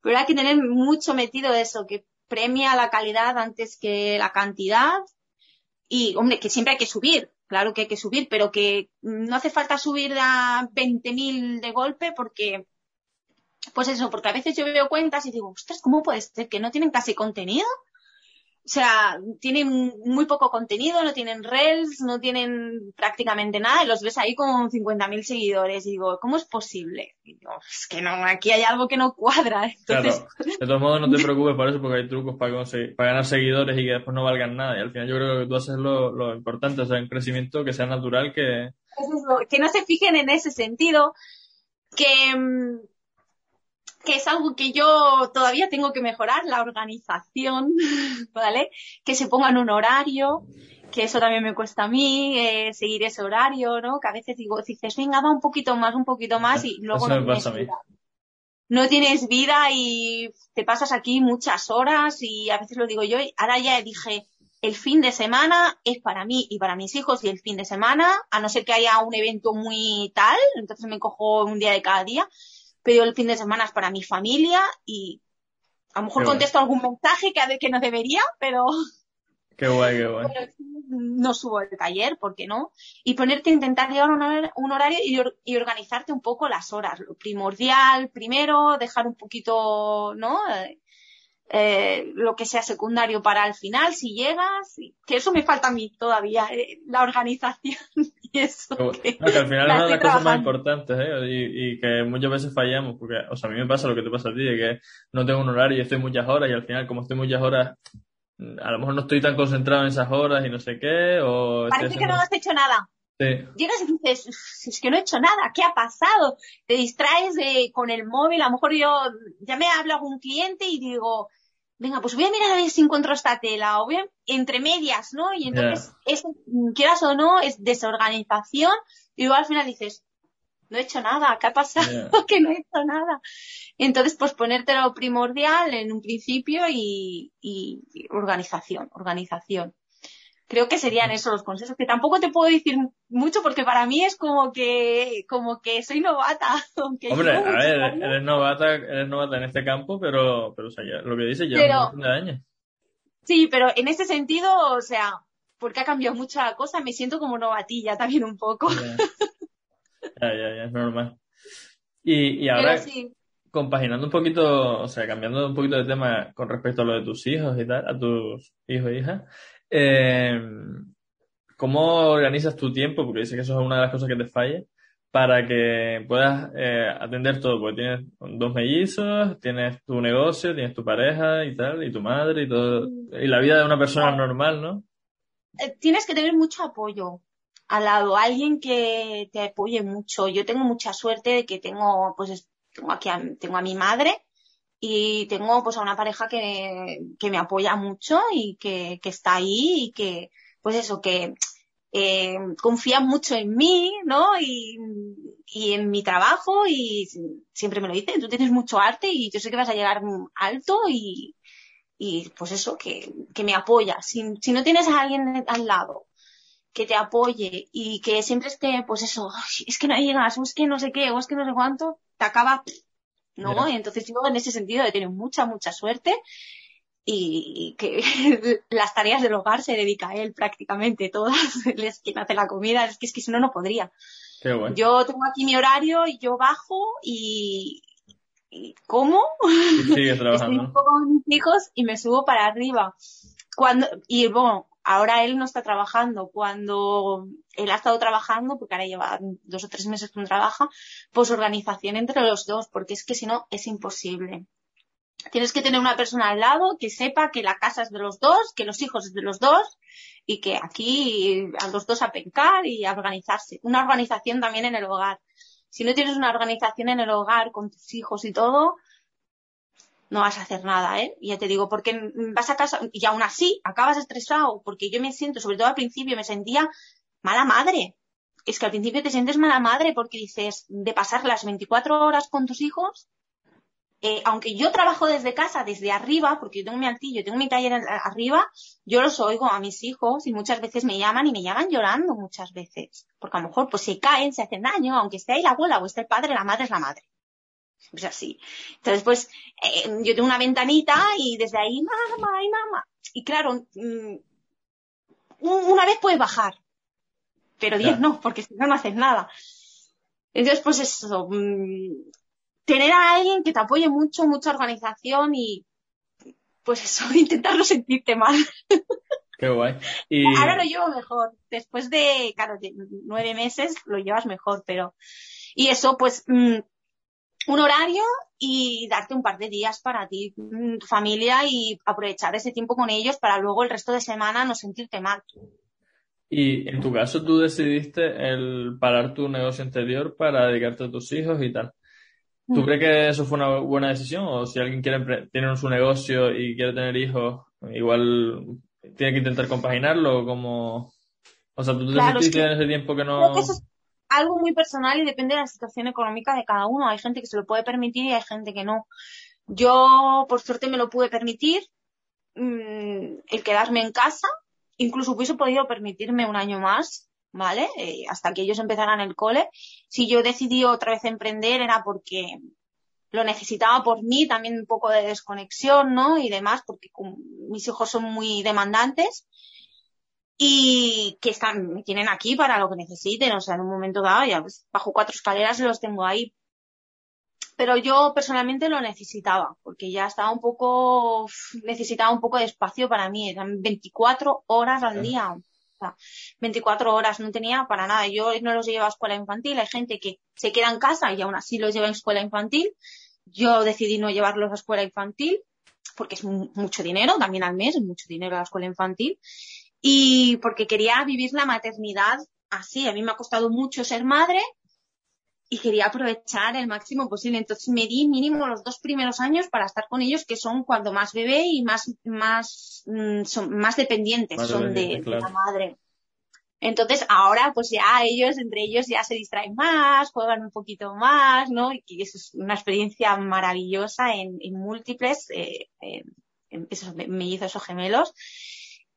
Speaker 2: Pero hay que tener mucho metido eso, que premia la calidad antes que la cantidad. Y, hombre, que siempre hay que subir, claro que hay que subir, pero que no hace falta subir a 20.000 de golpe porque, pues eso, porque a veces yo veo cuentas y digo, ostras, ¿cómo puede ser que no tienen casi contenido? O sea, tienen muy poco contenido, no tienen reels, no tienen prácticamente nada y los ves ahí con 50.000 seguidores. Y digo, ¿cómo es posible? Y digo, es que no, aquí hay algo que no cuadra. <laughs> Entonces...
Speaker 1: Claro. De todos modos, no te preocupes por eso porque hay trucos para, conseguir, para ganar seguidores y que después no valgan nada. Y al final yo creo que tú haces lo, lo importante, o sea, un crecimiento que sea natural, que...
Speaker 2: que no se fijen en ese sentido, que mm, que es algo que yo todavía tengo que mejorar, la organización, <laughs> ¿vale? Que se pongan un horario, que eso también me cuesta a mí, eh, seguir ese horario, ¿no? Que a veces digo, dices, venga, va un poquito más, un poquito más, y luego no tienes, vida. no tienes vida y te pasas aquí muchas horas y a veces lo digo yo, y ahora ya dije, el fin de semana es para mí y para mis hijos y el fin de semana, a no ser que haya un evento muy tal, entonces me cojo un día de cada día, pero el fin de semana es para mi familia y a lo mejor qué contesto guay. algún mensaje que, que no debería, pero... <laughs>
Speaker 1: Qué guay, qué guay.
Speaker 2: No subo el taller, ¿por qué no? Y ponerte a intentar llevar un, hor un horario y, or y, organizarte un poco las horas. Lo primordial, primero, dejar un poquito, ¿no? Eh, lo que sea secundario para el final, si llegas, que eso me falta a mí todavía, eh, la organización <laughs> y eso.
Speaker 1: Que, no, que al final es una de las cosas más importantes, ¿eh? Y, y, que muchas veces fallamos, porque, o sea, a mí me pasa lo que te pasa a ti, de que no tengo un horario y estoy muchas horas y al final, como estoy muchas horas, a lo mejor no estoy tan concentrado en esas horas y no sé qué, o...
Speaker 2: Parece que no has hecho nada.
Speaker 1: Sí.
Speaker 2: Llegas y dices, es que no he hecho nada, ¿qué ha pasado? Te distraes de, con el móvil, a lo mejor yo ya me hablo a algún cliente y digo, venga, pues voy a mirar a ver si encuentro esta tela, o voy a, entre medias, ¿no? Y entonces, yeah. es, quieras o no, es desorganización, y luego al final dices, no he hecho nada, ¿qué ha pasado? Yeah. <laughs> que no he hecho nada. Entonces, pues ponértelo primordial en un principio y, y organización, organización creo que serían esos los consejos, que tampoco te puedo decir mucho porque para mí es como que, como que soy novata. <laughs> Aunque
Speaker 1: Hombre, a ver, años. eres novata, eres novata en este campo, pero, pero o sea, ya, lo que dices lleva un montón de años.
Speaker 2: Sí, pero en ese sentido, o sea, porque ha cambiado mucho la cosa, me siento como novatilla también un poco.
Speaker 1: Ya, ya, ya, ya es normal. Y, y ahora,
Speaker 2: sí.
Speaker 1: compaginando un poquito, o sea, cambiando un poquito de tema con respecto a lo de tus hijos y tal, a tus hijos e hijas, eh, ¿Cómo organizas tu tiempo? Porque dices que eso es una de las cosas que te falla para que puedas eh, atender todo, porque tienes dos mellizos, tienes tu negocio, tienes tu pareja y tal, y tu madre y todo, y la vida de una persona normal, ¿no?
Speaker 2: Eh, tienes que tener mucho apoyo al lado, alguien que te apoye mucho. Yo tengo mucha suerte de que tengo, pues, tengo aquí a, tengo a mi madre, y tengo pues a una pareja que, que me apoya mucho y que, que, está ahí y que, pues eso, que eh, confía mucho en mí, ¿no? Y, y en mi trabajo y siempre me lo dicen, tú tienes mucho arte y yo sé que vas a llegar alto y, y pues eso, que, que me apoya. Si, si no tienes a alguien al lado que te apoye y que siempre esté, pues eso, es que no llegas, o es que no sé qué, o es que no sé cuánto, te acaba ¿no? Mira. Y entonces yo en ese sentido he tenido mucha, mucha suerte y que <laughs> las tareas del hogar se dedica a él prácticamente todas. <laughs> Él es quien hace la comida, es que, es que si no, no podría.
Speaker 1: Qué bueno.
Speaker 2: Yo tengo aquí mi horario y yo bajo y, y como.
Speaker 1: Y sigues <laughs> trabajando.
Speaker 2: Estoy con mis hijos y me subo para arriba. Cuando, y bueno, ahora él no está trabajando. Cuando él ha estado trabajando, porque ahora lleva dos o tres meses que no trabaja, pues organización entre los dos, porque es que si no es imposible. Tienes que tener una persona al lado que sepa que la casa es de los dos, que los hijos es de los dos y que aquí a los dos a pencar y a organizarse. Una organización también en el hogar. Si no tienes una organización en el hogar con tus hijos y todo, no vas a hacer nada, ¿eh? Ya te digo, porque vas a casa y aún así acabas estresado, porque yo me siento, sobre todo al principio, me sentía mala madre. Es que al principio te sientes mala madre porque dices, de pasar las 24 horas con tus hijos, eh, aunque yo trabajo desde casa, desde arriba, porque yo tengo mi altillo, tengo mi taller arriba, yo los oigo a mis hijos y muchas veces me llaman y me llaman llorando muchas veces. Porque a lo mejor pues se caen, se hacen daño, aunque esté ahí la abuela o esté el padre, la madre es la madre. Pues así. Entonces, pues, eh, yo tengo una ventanita y desde ahí, mamá, y mamá. Y claro, mm, una vez puedes bajar, pero diez no, porque si no, no haces nada. Entonces, pues eso, mm, tener a alguien que te apoye mucho, mucha organización y, pues eso, <laughs> intentar no sentirte mal.
Speaker 1: Qué guay. <laughs>
Speaker 2: Ahora lo llevo mejor. Después de, claro, de nueve meses lo llevas mejor, pero, y eso, pues, mm, un horario y darte un par de días para ti, mm, tu familia y aprovechar ese tiempo con ellos para luego el resto de semana no sentirte mal.
Speaker 1: Y en tu caso tú decidiste el parar tu negocio anterior para dedicarte a tus hijos y tal. ¿Tú mm. crees que eso fue una buena decisión? O si alguien quiere tener su negocio y quiere tener hijos, igual tiene que intentar compaginarlo como... O sea, tú te sentiste en ese tiempo que no
Speaker 2: algo muy personal y depende de la situación económica de cada uno. Hay gente que se lo puede permitir y hay gente que no. Yo, por suerte, me lo pude permitir mm, el quedarme en casa. Incluso hubiese podido permitirme un año más, ¿vale? Eh, hasta que ellos empezaran el cole. Si yo decidí otra vez emprender era porque lo necesitaba por mí, también un poco de desconexión, ¿no? Y demás, porque mis hijos son muy demandantes y que están, me tienen aquí para lo que necesiten, o sea, en un momento dado ya pues, bajo cuatro escaleras los tengo ahí. Pero yo personalmente lo necesitaba, porque ya estaba un poco, necesitaba un poco de espacio para mí, eran 24 horas al día. O sea, 24 horas no tenía para nada. Yo no los llevo a escuela infantil, hay gente que se queda en casa y aún así los lleva a escuela infantil. Yo decidí no llevarlos a escuela infantil porque es mucho dinero, también al mes, es mucho dinero a la escuela infantil y porque quería vivir la maternidad así. A mí me ha costado mucho ser madre y quería aprovechar el máximo posible. Entonces me di mínimo los dos primeros años para estar con ellos, que son cuando más bebé y más, más, mm, son más dependientes son de, la madre. Entonces ahora pues ya ellos, entre ellos ya se distraen más, juegan un poquito más, ¿no? Y eso es una experiencia maravillosa en, múltiples, eh, en esos mellizos o gemelos.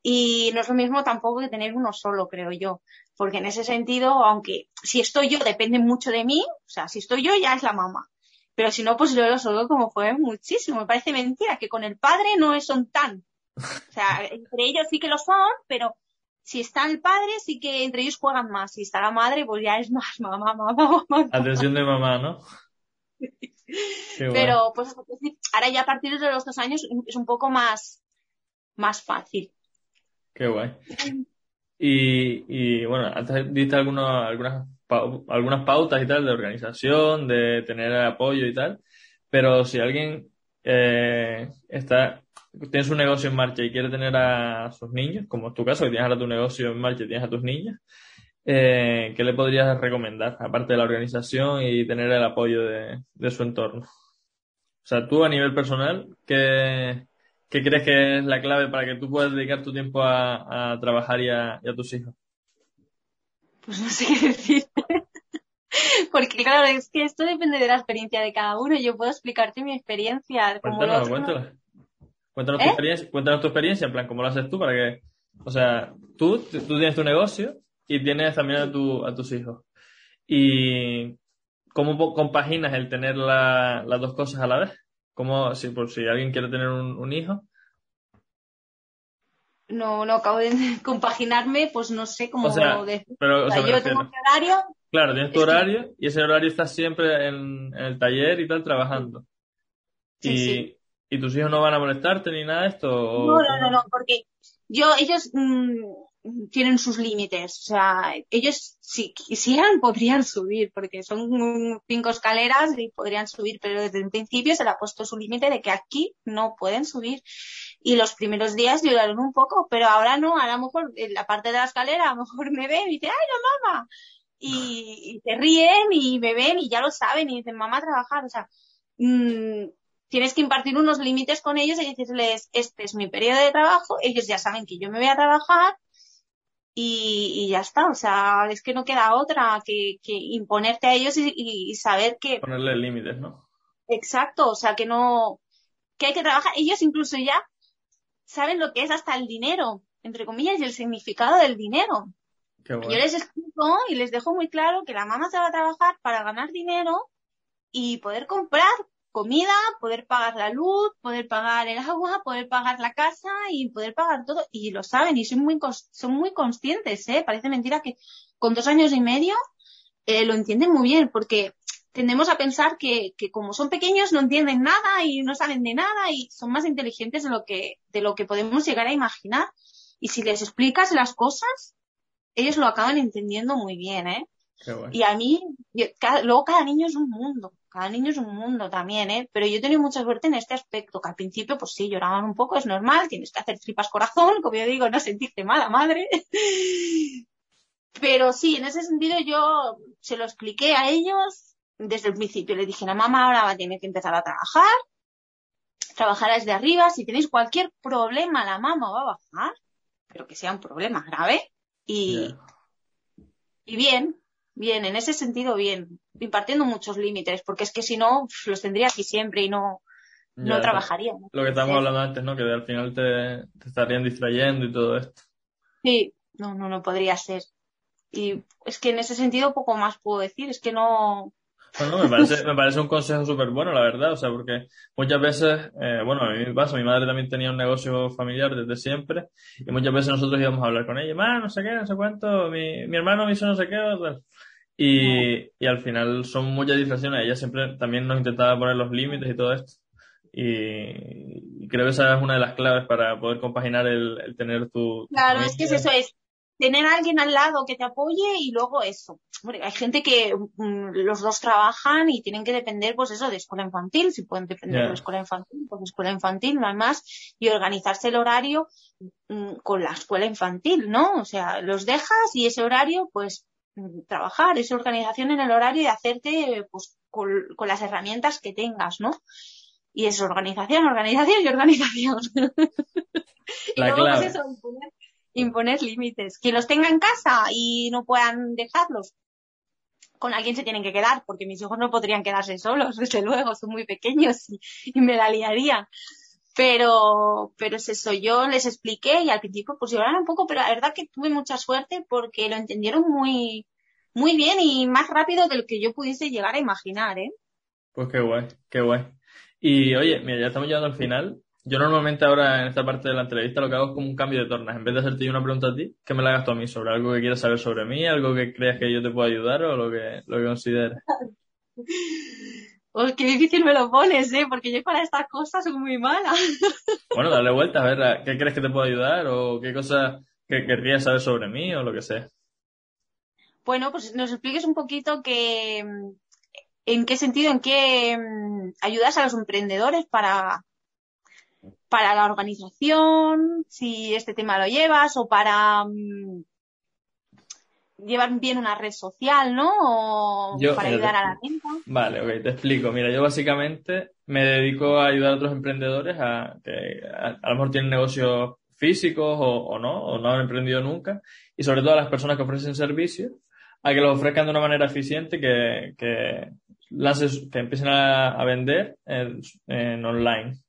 Speaker 2: Y no es lo mismo tampoco que tener uno solo, creo yo. Porque en ese sentido, aunque si estoy yo, depende mucho de mí, o sea, si estoy yo ya es la mamá. Pero si no, pues yo lo solo como fue muchísimo. Me parece mentira que con el padre no son tan. O sea, entre ellos sí que lo son, pero si está el padre, sí que entre ellos juegan más. Si está la madre, pues ya es más mamá, mamá, mamá.
Speaker 1: Atención de mamá, ¿no? <laughs>
Speaker 2: pero, pues, ahora ya a partir de los dos años es un poco más, más fácil.
Speaker 1: Qué guay. Y, y bueno, antes diste algunas, algunas, algunas pautas y tal de organización, de tener apoyo y tal, pero si alguien eh, está, tiene su negocio en marcha y quiere tener a sus niños, como es tu caso, que tienes ahora tu negocio en marcha y tienes a tus niños, eh, ¿qué le podrías recomendar, aparte de la organización y tener el apoyo de, de su entorno? O sea, tú a nivel personal, ¿qué, ¿Qué crees que es la clave para que tú puedas dedicar tu tiempo a, trabajar y a, tus hijos?
Speaker 2: Pues no sé qué <laughs> decir. Porque claro, es que esto depende de la experiencia de cada uno. Yo puedo explicarte mi experiencia.
Speaker 1: Cuéntanos, cuéntanos. Cuéntanos, tu ¿Eh? experiencia, cuéntanos tu experiencia, en plan, ¿cómo lo haces tú para que, o sea, tú, tú tienes tu negocio y tienes también a, tu, a tus hijos. Y ¿cómo compaginas el tener las dos cosas a la vez? ¿Cómo, si, por si alguien quiere tener un, hijo?
Speaker 2: No, no acabo de <laughs> compaginarme, pues no sé cómo
Speaker 1: decir. Pero, yo tengo mi horario. Claro, tienes tu horario y ese horario está siempre en, el taller y tal trabajando. y, ¿Y tus hijos no van a molestarte ni nada de esto?
Speaker 2: No, no, no, no, porque yo, ellos, mm, tienen sus límites. O sea, ellos si quisieran podrían subir, porque son cinco escaleras y podrían subir, pero desde el principio se le ha puesto su límite de que aquí no pueden subir. Y los primeros días lloraron un poco, pero ahora no, a lo mejor en la parte de la escalera a lo mejor me ven y dicen, ¡ay, no, mamá! Y, se ríen y me ven y ya lo saben y dicen, mamá, a trabajar. O sea, mmm, tienes que impartir unos límites con ellos y decirles, este es mi periodo de trabajo, ellos ya saben que yo me voy a trabajar y, ya está. O sea, es que no queda otra que, imponerte a ellos y, saber que...
Speaker 1: Ponerle límites, ¿no?
Speaker 2: Exacto, o sea, que no... que hay que trabajar. Ellos incluso ya saben lo que es hasta el dinero, entre comillas, y el significado del dinero. Yo les explico y les dejo muy claro que la mamá se va a trabajar para ganar dinero y poder comprar comida, poder pagar la luz, poder pagar el agua, poder pagar la casa y poder pagar todo. Y lo saben y son muy, son muy conscientes, ¿eh? Parece mentira que con dos años y medio eh, lo entienden muy bien porque tendemos a pensar que, que, como son pequeños no entienden nada y no saben de nada y son más inteligentes de lo que, de lo que podemos llegar a imaginar. Y si les explicas las cosas, ellos lo acaban entendiendo muy bien, ¿eh? Y a mí, luego cada niño es un mundo, cada niño es un mundo también, ¿eh? Pero yo he tenido mucha suerte en este aspecto, que al principio, pues sí, lloraban un poco, es normal, tienes que hacer tripas corazón, como yo digo, no sentirte mala madre. Pero sí, en ese sentido yo se lo expliqué a ellos desde el principio. Le dije, la mamá ahora va a tener que empezar a trabajar, trabajará desde arriba, si tenéis cualquier problema, la mamá va a bajar, pero que sea un problema grave. Y, y bien, bien, en ese sentido bien, impartiendo muchos límites, porque es que si no, los tendría aquí siempre y no, no trabajaría.
Speaker 1: Lo que estábamos hablando antes, ¿no? Que al final te, te, estarían distrayendo y todo esto.
Speaker 2: Sí, no, no, no podría ser. Y es que en ese sentido poco más puedo decir, es que no,
Speaker 1: bueno, me parece, me parece un consejo súper bueno, la verdad, o sea, porque muchas veces, eh, bueno, a mí me pasa, mi madre también tenía un negocio familiar desde siempre, y muchas veces nosotros íbamos a hablar con ella, más no sé qué, no sé cuánto, mi, mi hermano me hizo no sé qué, Y, y al final son muchas distracciones, ella siempre también nos intentaba poner los límites y todo esto. Y, creo que esa es una de las claves para poder compaginar el, el tener tu...
Speaker 2: Claro, es que es eso, es tener a alguien al lado que te apoye y luego eso. hay gente que mm, los dos trabajan y tienen que depender, pues eso, de escuela infantil. Si pueden depender de la escuela infantil, pues escuela infantil, no hay más. Y organizarse el horario mm, con la escuela infantil, ¿no? O sea, los dejas y ese horario, pues, trabajar, esa organización en el horario y hacerte, pues, con, las herramientas que tengas, ¿no? Y es organización, organización y organización. <laughs> y luego, pues eso, imponer límites. Quien los tenga en casa y no puedan dejarlos, con alguien se tienen que quedar, porque mis hijos no podrían quedarse solos, <laughs> desde luego, son muy pequeños y, me la liarían. Pero, pero es eso, yo les expliqué y al principio pues lloraron un poco, pero la verdad que tuve mucha suerte porque lo entendieron muy, muy bien y más rápido de lo que yo pudiese llegar a imaginar, ¿eh?
Speaker 1: Pues qué guay, qué guay. Y oye, mira, ya estamos llegando al final. Yo normalmente ahora en esta parte de la entrevista lo que hago es como un cambio de tornas. En vez de hacerte yo una pregunta a ti, que me la hagas tú a mí sobre algo que quieras saber sobre mí, algo que creas que yo te pueda ayudar o lo que, lo que consideres. <laughs>
Speaker 2: Oh, qué difícil me lo pones, ¿eh? Porque yo para estas cosas soy muy mala. <laughs>
Speaker 1: Bueno, dale vuelta, a ver, ¿qué crees que te pueda ayudar o qué cosa que querrías saber sobre mí o lo que sea?
Speaker 2: Bueno, pues nos expliques un poquito que, en qué sentido, en qué mm, ayudas a los emprendedores para, para la organización, si este tema lo llevas, o para mm, llevar bien una red social, ¿no? O para ayudar a la venta.
Speaker 1: Vale, ok, te explico. Mira, yo básicamente me dedico a ayudar a otros emprendedores a que a, lo mejor tienen negocios físicos o, no, o no han emprendido nunca, y sobre todo a las personas que ofrecen servicios, a que los ofrezcan de una manera eficiente que, que, que empiecen a, vender en online.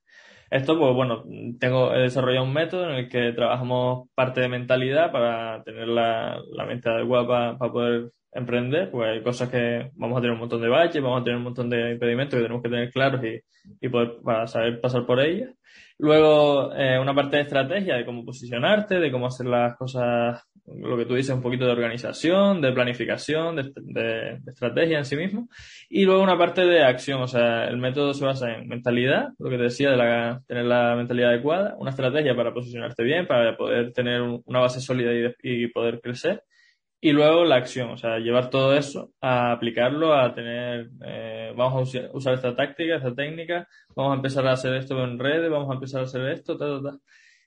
Speaker 1: Esto, pues bueno, tengo, he desarrollado un método en el que trabajamos parte de mentalidad para tener la, la mente adecuada para, poder emprender, pues hay cosas que vamos a tener un montón de baches, vamos a tener un montón de impedimentos que tenemos que tener claros y, y poder para saber pasar por ellas. Luego, eh, una parte de estrategia, de cómo posicionarte, de cómo hacer las cosas, lo que tú dices, un poquito de organización, de planificación, de, de, estrategia en sí mismo. Y luego una parte de acción, o sea, el método se basa en mentalidad, lo que te decía, de la, tener la mentalidad adecuada, una estrategia para posicionarte bien, para poder tener una base sólida y, y poder crecer y luego la acción, o sea, llevar todo eso a aplicarlo, a tener, eh, vamos a usar esta táctica, esta técnica, vamos a empezar a hacer esto en redes, vamos a empezar a hacer esto, tal, tal,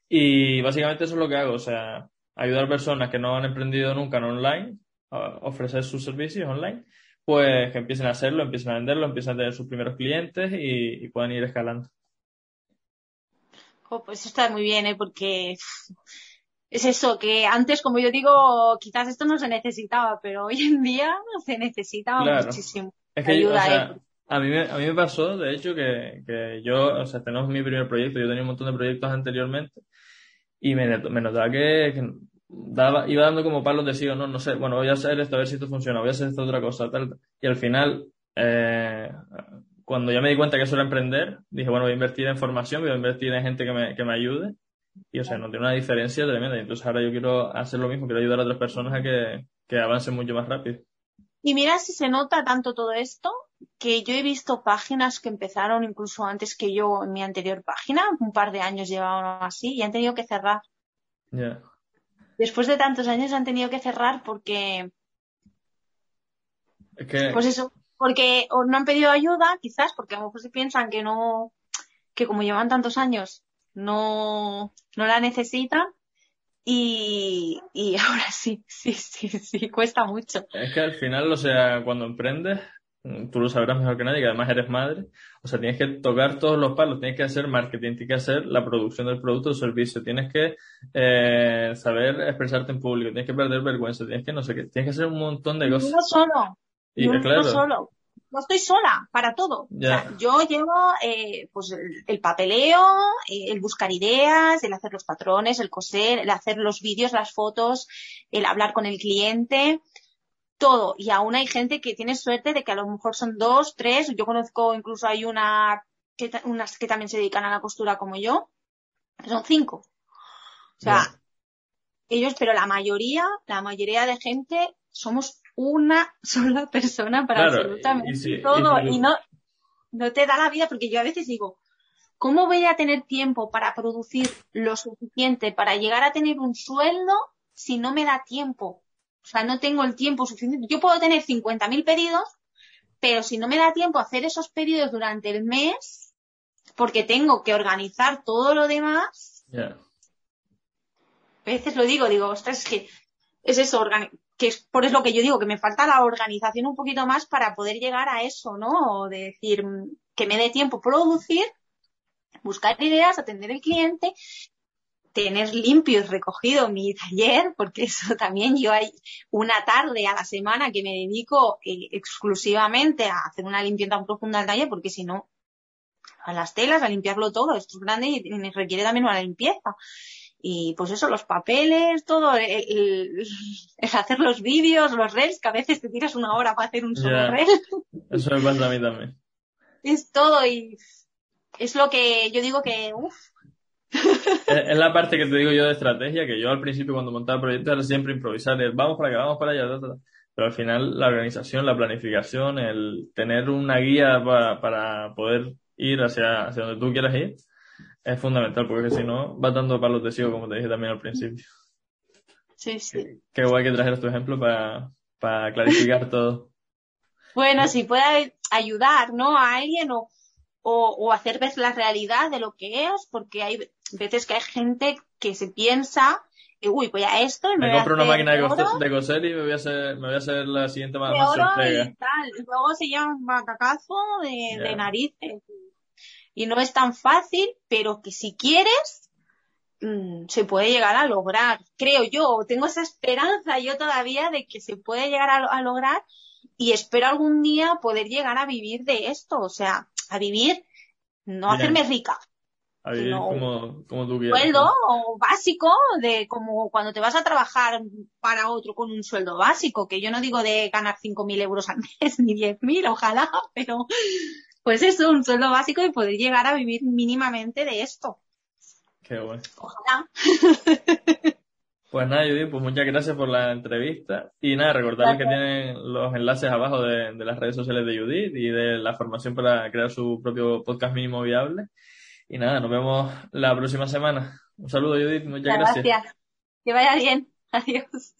Speaker 1: Y básicamente eso es lo que hago, o sea, ayudar a personas que no han emprendido nunca en online, a ofrecer sus servicios online, pues que empiecen a hacerlo, empiecen a venderlo, empiecen a tener sus primeros clientes y, y puedan ir escalando.
Speaker 2: Oh, pues está muy bien, ¿eh? Porque es eso, que antes, como yo digo, quizás esto no se necesitaba, pero hoy en día se necesita muchísimo.
Speaker 1: Es que ayuda, a, mí me, a mí me pasó, de hecho, que, que yo, o sea, tenemos mi primer proyecto, yo tenía un montón de proyectos anteriormente, y me, me notaba que, daba, iba dando como palos de sí o no, no sé, bueno, voy a hacer esto, a ver si esto funciona, voy a hacer esta otra cosa, tal, y al final eh, cuando ya me di cuenta que eso era emprender, dije, bueno, voy a invertir en formación, voy a invertir en gente que me, que me ayude. Y, o sea, no tiene una diferencia tremenda. Y entonces ahora yo quiero hacer lo mismo, quiero ayudar a otras personas a que, que avancen mucho más rápido.
Speaker 2: Y mira si se nota tanto todo esto, que yo he visto páginas que empezaron incluso antes que yo en mi anterior página, un par de años llevaban así, y han tenido que cerrar. Después de tantos años han tenido que cerrar porque... Pues eso, porque o no han pedido ayuda, quizás, porque a lo mejor se piensan que no, que como llevan tantos años, no, no la necesitan, y, y <laughs> ahora sí, sí, sí, sí, cuesta mucho.
Speaker 1: Es que al final, o sea, cuando emprendes, tú lo sabrás mejor que nadie, que además eres madre, o sea, tienes que tocar todos los palos, tienes que hacer marketing, tienes que hacer la producción del producto o servicio, tienes que eh, saber expresarte en público, tienes que perder vergüenza, tienes que no sé qué, tienes que hacer un montón de cosas.
Speaker 2: No solo, y, no solo no estoy sola para todo. yo llevo eh, pues el, papeleo, eh, el buscar ideas, el hacer los patrones, el coser, el hacer los vídeos, las fotos, el hablar con el cliente, todo. Y aún hay gente que tiene suerte de que a lo mejor son dos, tres. Yo conozco incluso hay una que, unas que también se dedican a la costura como yo. Son cinco. O sea, ellos, pero la mayoría, la mayoría de gente somos una sola persona para absolutamente todo y, no, no te da la vida porque yo a veces digo, ¿cómo voy a tener tiempo para producir lo suficiente para llegar a tener un sueldo si no me da tiempo? O sea, no tengo el tiempo suficiente. Yo puedo tener 50.000 pedidos, pero si no me da tiempo hacer esos pedidos durante el mes, porque tengo que organizar todo lo demás, a veces lo digo, digo, ostras, es que es eso, que es por eso que yo digo que me falta la organización un poquito más para poder llegar a eso, ¿no? de decir, que me dé tiempo producir, buscar ideas, atender al cliente, tener limpio y recogido mi taller, <laughs> porque eso también yo hay una tarde a la semana que me dedico eh, exclusivamente a hacer una limpieza profunda del taller, porque si no, a las telas, a limpiarlo todo, esto es grande y requiere también una limpieza y pues eso, los papeles, todo, <laughs> el, hacer los vídeos, los reels, que a veces te tiras una hora para hacer un solo reel. <laughs>
Speaker 1: Eso me pasa a mí también.
Speaker 2: Es todo y es lo que yo digo que, uff. <laughs>
Speaker 1: Es la parte que te digo yo de estrategia, que yo al principio cuando montaba el proyecto era siempre improvisar, vamos para acá, vamos para allá, pero al final la organización, la planificación, el tener una guía para, para poder ir hacia, hacia donde tú quieras ir, es fundamental, porque si no, va dando palos de ciego, como te dije también al principio.
Speaker 2: Sí, sí.
Speaker 1: Qué, guay que trajeras tu ejemplo para, para clarificar <laughs> todo.
Speaker 2: Bueno, si puede ayudar, ¿no? A alguien o, o, hacer ver la realidad de lo que es, porque hay veces que hay gente que se piensa, uy, voy a esto y
Speaker 1: me, compro una máquina de, coser y me voy a hacer, me voy a hacer la siguiente más,
Speaker 2: y, tal. luego se llama un batacazo de, de narices y no es tan fácil, pero que si quieres, mm, se puede llegar a lograr. Creo yo, tengo esa esperanza yo todavía de que se puede llegar a, lograr y espero algún día poder llegar a vivir de esto, o sea, a vivir, no hacerme rica.
Speaker 1: A vivir como, como tú quieras.
Speaker 2: Sueldo básico de como cuando te vas a trabajar para otro con un sueldo básico, que yo no digo de ganar 5.000 euros al mes <laughs> ni 10.000, ojalá, pero pues eso, un sueldo básico y poder llegar a vivir mínimamente de esto.
Speaker 1: Qué bueno.
Speaker 2: Ojalá.
Speaker 1: Pues nada, Judith, pues muchas gracias por la entrevista. Y nada, recordarles que tienen los enlaces abajo de, de, las redes sociales de Judith y de la formación para crear su propio podcast mínimo viable. Y nada, nos vemos la próxima semana. Un saludo, Judith, muchas gracias.
Speaker 2: Gracias. Que vaya bien. Adiós.